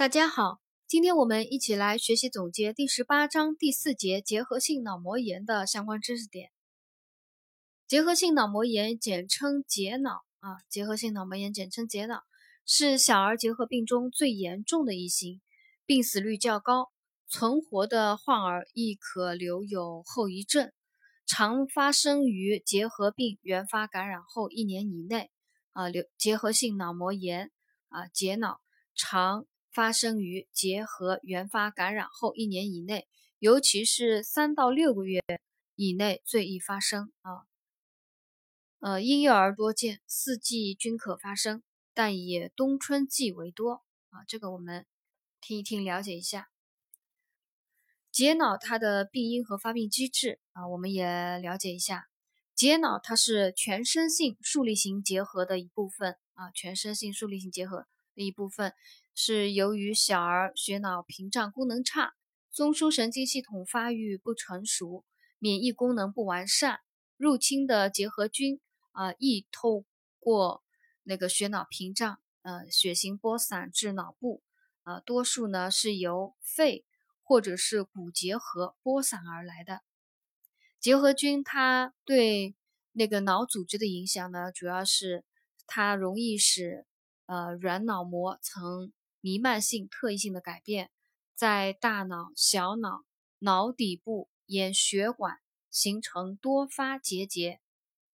大家好，今天我们一起来学习总结第十八章第四节结核性脑膜炎的相关知识点。结核性脑膜炎简称结脑啊，结核性脑膜炎简称结脑，是小儿结核病中最严重的一型，病死率较高，存活的患儿亦可留有后遗症，常发生于结核病原发感染后一年以内啊。流结核性脑膜炎啊，结脑常。发生于结核原发感染后一年以内，尤其是三到六个月以内最易发生啊。呃，婴幼儿多见，四季均可发生，但以冬春季为多啊。这个我们听一听，了解一下。结脑它的病因和发病机制啊，我们也了解一下。结脑它是全身性竖立型结核的一部分啊，全身性竖立型结核的一部分。是由于小儿血脑屏障功能差，中枢神经系统发育不成熟，免疫功能不完善，入侵的结核菌啊易透过那个血脑屏障，呃，血行播散至脑部，啊，多数呢是由肺或者是骨结核播散而来的。结核菌它对那个脑组织的影响呢，主要是它容易使呃软脑膜层。弥漫性特异性的改变，在大脑、小脑、脑底部沿血管形成多发结节，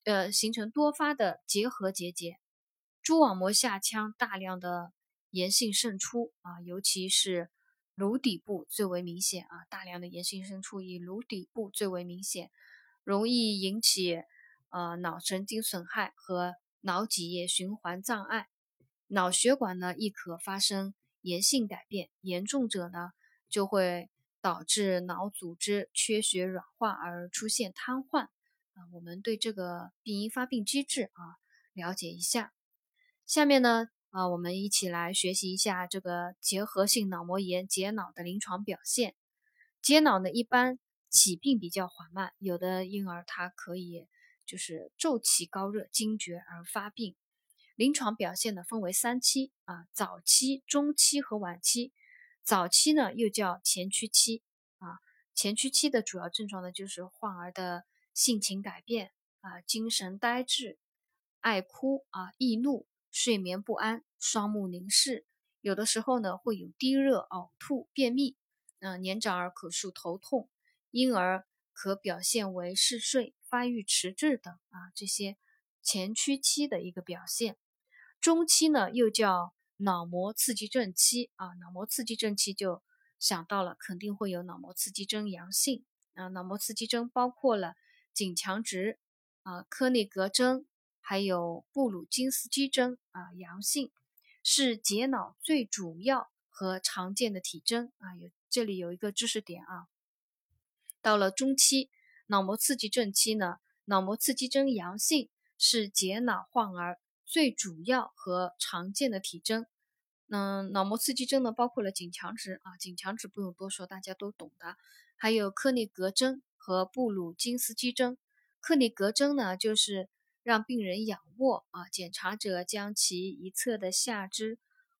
呃，形成多发的结核结节。蛛网膜下腔大量的炎性渗出啊，尤其是颅底部最为明显啊，大量的炎性渗出以颅底部最为明显，容易引起呃脑神经损害和脑脊液循环障碍。脑血管呢亦可发生炎性改变，严重者呢就会导致脑组织缺血软化而出现瘫痪。啊，我们对这个病因发病机制啊了解一下。下面呢啊，我们一起来学习一下这个结核性脑膜炎结脑的临床表现。结脑呢一般起病比较缓慢，有的婴儿他可以就是骤起高热惊厥而发病。临床表现呢分为三期啊，早期、中期和晚期。早期呢又叫前驱期啊，前驱期的主要症状呢就是患儿的性情改变啊，精神呆滞、爱哭啊、易怒、睡眠不安、双目凝视，有的时候呢会有低热、呕吐、便秘。嗯，年长儿可述头痛，婴儿可表现为嗜睡、发育迟滞等啊，这些前驱期的一个表现。中期呢，又叫脑膜刺激症期啊，脑膜刺激症期就想到了，肯定会有脑膜刺激征阳性啊。脑膜刺激征包括了颈强直啊、科内格征，还有布鲁金斯基征啊，阳性是结脑最主要和常见的体征啊。有这里有一个知识点啊，到了中期脑膜刺激症期呢，脑膜刺激征阳性是结脑患儿。最主要和常见的体征，嗯，脑膜刺激征呢，包括了颈强直啊，颈强直不用多说，大家都懂的。还有克内格征和布鲁金斯基征。克内格征呢，就是让病人仰卧啊，检查者将其一侧的下肢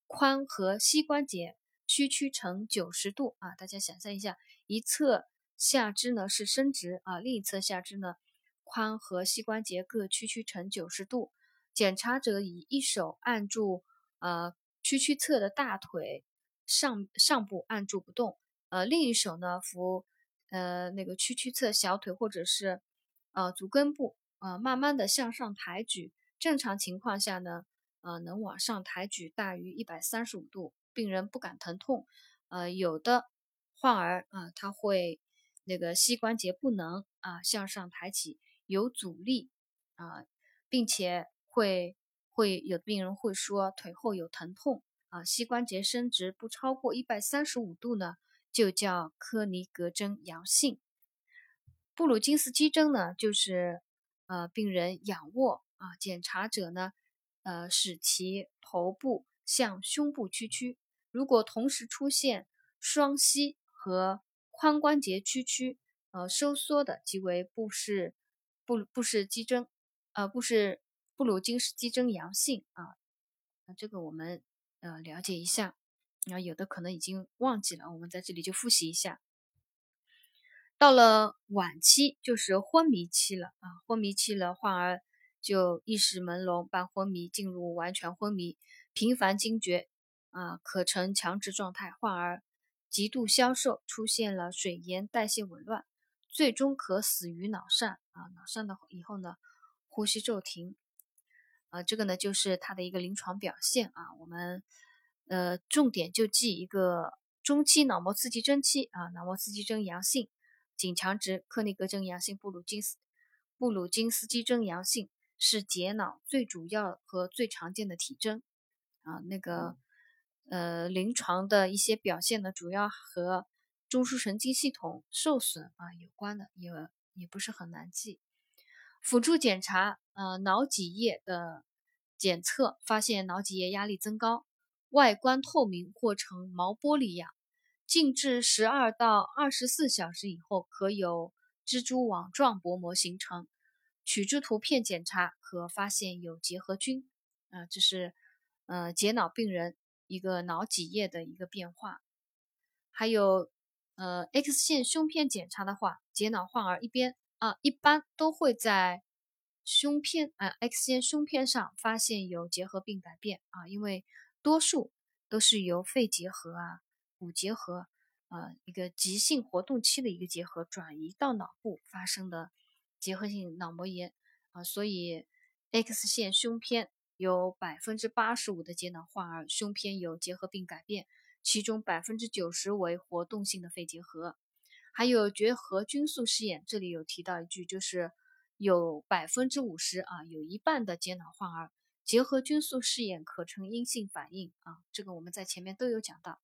髋和膝关节屈曲成九十度啊，大家想象一下，一侧下肢呢是伸直啊，另一侧下肢呢髋和膝关节各屈曲成九十度。检查者以一手按住呃屈曲侧的大腿上上部按住不动，呃另一手呢扶呃那个屈曲侧小腿或者是呃足跟部，呃慢慢的向上抬举。正常情况下呢，呃能往上抬举大于一百三十五度，病人不感疼痛。呃有的患儿啊他会那个膝关节不能啊向上抬起，有阻力啊，并且。会会有病人会说腿后有疼痛啊，膝关节伸直不超过一百三十五度呢，就叫科尼格征阳性。布鲁金斯基征呢，就是呃病人仰卧啊，检查者呢呃使其头部向胸部屈曲，如果同时出现双膝和髋关节屈曲呃收缩的，即为布氏布布氏肌征，呃布氏。布鲁金斯基征阳性啊，那这个我们呃了解一下。啊，有的可能已经忘记了，我们在这里就复习一下。到了晚期就是昏迷期了啊，昏迷期了，患儿就意识朦胧、半昏迷，进入完全昏迷，频繁惊厥啊，可呈强直状态，患儿极度消瘦，出现了水盐代谢紊乱，最终可死于脑疝啊，脑疝的以后呢，呼吸骤停。呃，这个呢就是它的一个临床表现啊。我们呃重点就记一个中期脑膜刺激征期啊，脑膜刺激征阳性，颈强直，克尼格征阳性，布鲁金斯布鲁金斯基征阳性，是结脑最主要和最常见的体征啊。那个呃临床的一些表现呢，主要和中枢神经系统受损啊有关的，也也不是很难记。辅助检查，呃，脑脊液的检测发现脑脊液压力增高，外观透明或呈毛玻璃样，静置十二到二十四小时以后，可有蜘蛛网状薄膜形成。取之图片检查可发现有结核菌，啊，这是呃结脑病人一个脑脊液的一个变化。还有呃 X 线胸片检查的话，结脑患儿一边。啊，一般都会在胸片啊 X 线胸片上发现有结核病改变啊，因为多数都是由肺结核啊、骨结核啊一个急性活动期的一个结核转移到脑部发生的结核性脑膜炎啊，所以 X 线胸片有百分之八十五的结脑患儿胸片有结核病改变，其中百分之九十为活动性的肺结核。还有结核菌素试验，这里有提到一句，就是有百分之五十啊，有一半的结脑患儿结核菌素试验可呈阴性反应啊，这个我们在前面都有讲到。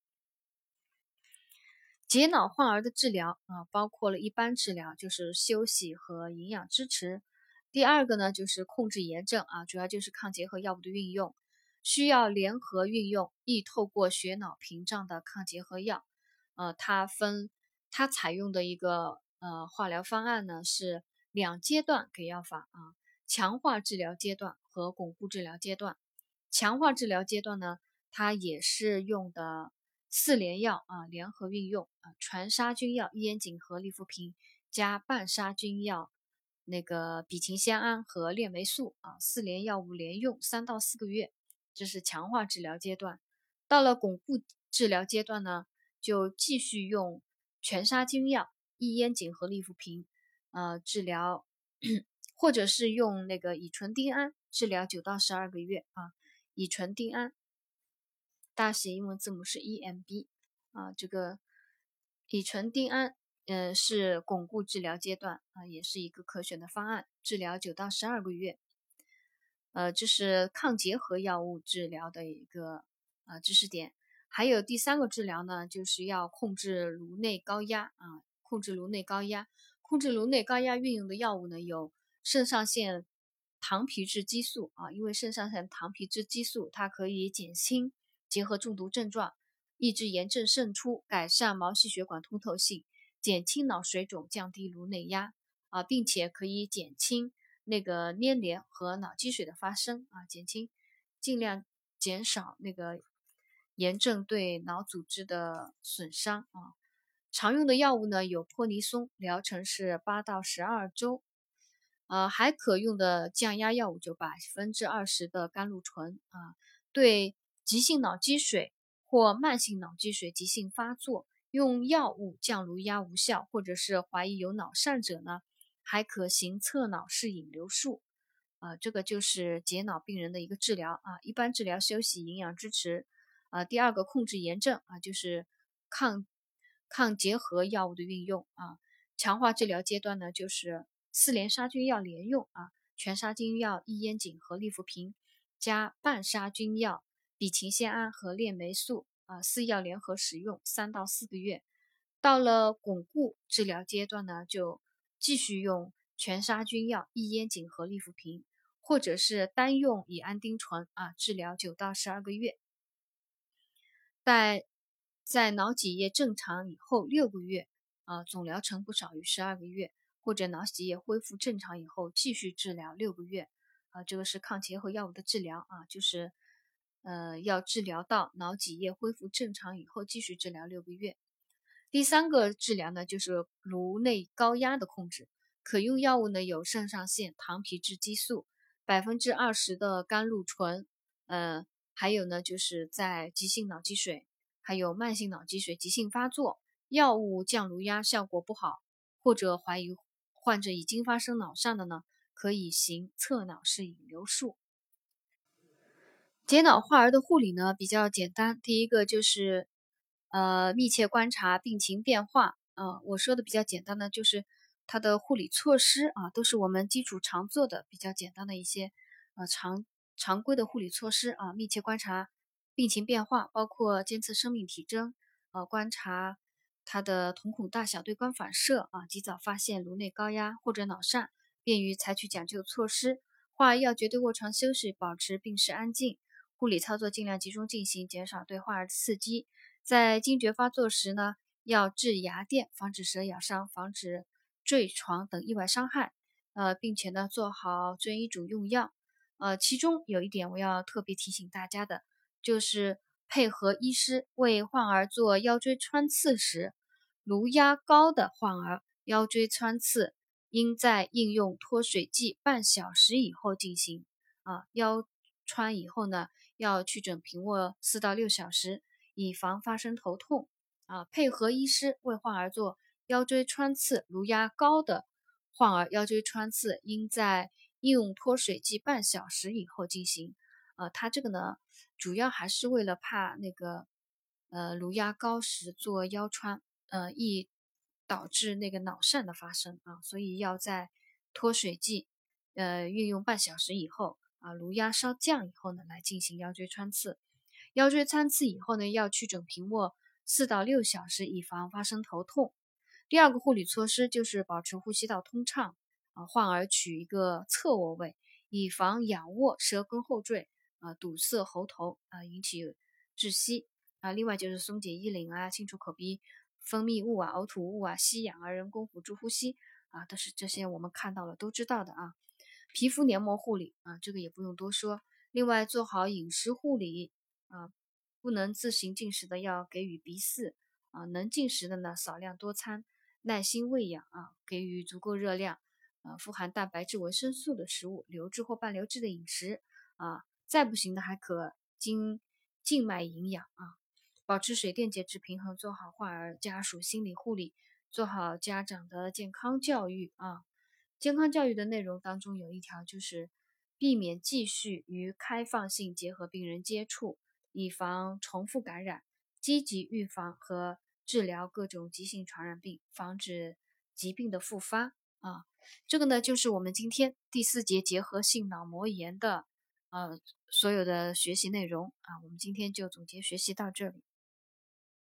结脑患儿的治疗啊，包括了一般治疗，就是休息和营养支持。第二个呢，就是控制炎症啊，主要就是抗结核药物的运用，需要联合运用易透过血脑屏障的抗结核药，呃，它分。它采用的一个呃化疗方案呢是两阶段给药法啊，强化治疗阶段和巩固治疗阶段。强化治疗阶段呢，它也是用的四联药啊，联合运用啊，全杀菌药伊烟肼和利福平加半杀菌药那个吡嗪酰胺和链霉素啊，四联药物连用三到四个月，这是强化治疗阶段。到了巩固治疗阶段呢，就继续用。全杀菌药异烟肼和利福平，呃，治疗，或者是用那个乙醇丁胺治疗九到十二个月啊。乙醇丁胺大写英文字母是 EMB 啊，这个乙醇丁胺，嗯，是巩固治疗阶段啊，也是一个可选的方案，治疗九到十二个月。呃，这是抗结核药物治疗的一个啊知识点。还有第三个治疗呢，就是要控制颅内高压啊，控制颅内高压，控制颅内高压运用的药物呢有肾上腺糖皮质激素啊，因为肾上腺糖皮质激素它可以减轻结核中毒症状，抑制炎症渗出，改善毛细血管通透性，减轻脑水肿，降低颅内压啊，并且可以减轻那个粘连和脑积水的发生啊，减轻，尽量减少那个。炎症对脑组织的损伤啊，常用的药物呢有泼尼松，疗程是八到十二周。呃，还可用的降压药物就百分之二十的甘露醇啊。对急性脑积水或慢性脑积水急性发作，用药物降颅压无效，或者是怀疑有脑疝者呢，还可行侧脑室引流术。啊，这个就是解脑病人的一个治疗啊，一般治疗、休息、营养支持。啊，第二个控制炎症啊，就是抗抗结核药物的运用啊。强化治疗阶段呢，就是四联杀菌药连用啊，全杀菌药异烟肼和利福平加半杀菌药吡嗪酰胺和链霉素啊，四药联合使用三到四个月。到了巩固治疗阶段呢，就继续用全杀菌药异烟肼和利福平，或者是单用乙胺丁醇啊，治疗九到十二个月。在在脑脊液正常以后六个月啊，总疗程不少于十二个月，或者脑脊液恢复正常以后继续治疗六个月啊，这个是抗结核药物的治疗啊，就是呃，要治疗到脑脊液恢复正常以后，继续治疗六个月。第三个治疗呢，就是颅内高压的控制，可用药物呢有肾上腺、糖皮质激素、百分之二十的甘露醇，呃，还有呢就是在急性脑积水，还有慢性脑积水急性发作，药物降颅压效果不好，或者怀疑患者已经发生脑疝的呢，可以行侧脑室引流术。结脑患儿的护理呢比较简单，第一个就是呃密切观察病情变化啊。我说的比较简单呢，就是它的护理措施啊，都是我们基础常做的比较简单的一些呃常常规的护理措施啊。密切观察病情变化，包括监测生命体征，呃观察它的瞳孔大小对光反射啊，及早发现颅内高压或者脑疝，便于采取抢救措施。患儿要绝对卧床休息，保持病室安静。护理操作尽量集中进行，减少对患儿的刺激。在惊厥发作时呢，要治牙垫，防止蛇咬伤，防止坠床等意外伤害。呃，并且呢，做好遵医嘱用药。呃，其中有一点我要特别提醒大家的，就是配合医师为患儿做腰椎穿刺时，颅压高的患儿腰椎穿刺应在应用脱水剂半小时以后进行。啊，腰穿以后呢。要去整平卧四到六小时，以防发生头痛啊。配合医师为患儿做腰椎穿刺，颅压高的患儿腰椎穿刺应在应用脱水剂半小时以后进行。呃，它这个呢，主要还是为了怕那个呃颅压高时做腰穿，呃易导致那个脑疝的发生啊，所以要在脱水剂呃运用半小时以后。啊，颅压稍降以后呢，来进行腰椎穿刺。腰椎穿刺以后呢，要去枕平卧四到六小时，以防发生头痛。第二个护理措施就是保持呼吸道通畅，啊，患儿取一个侧卧位，以防仰卧舌根后坠，啊，堵塞喉头，啊，引起窒息。啊，另外就是松解衣领啊，清除口鼻分泌物啊、呕吐物啊，吸氧啊，人工辅助呼吸啊，都是这些我们看到了都知道的啊。皮肤黏膜护理啊，这个也不用多说。另外做好饮食护理啊，不能自行进食的要给予鼻饲啊，能进食的呢少量多餐，耐心喂养啊，给予足够热量啊，富含蛋白质、维生素的食物，流质或半流质的饮食啊，再不行的还可经静脉营养啊，保持水电解质平衡，做好患儿家属心理护理，做好家长的健康教育啊。健康教育的内容当中有一条就是避免继续与开放性结核病人接触，以防重复感染，积极预防和治疗各种急性传染病，防止疾病的复发啊。这个呢就是我们今天第四节结核性脑膜炎的呃所有的学习内容啊。我们今天就总结学习到这里。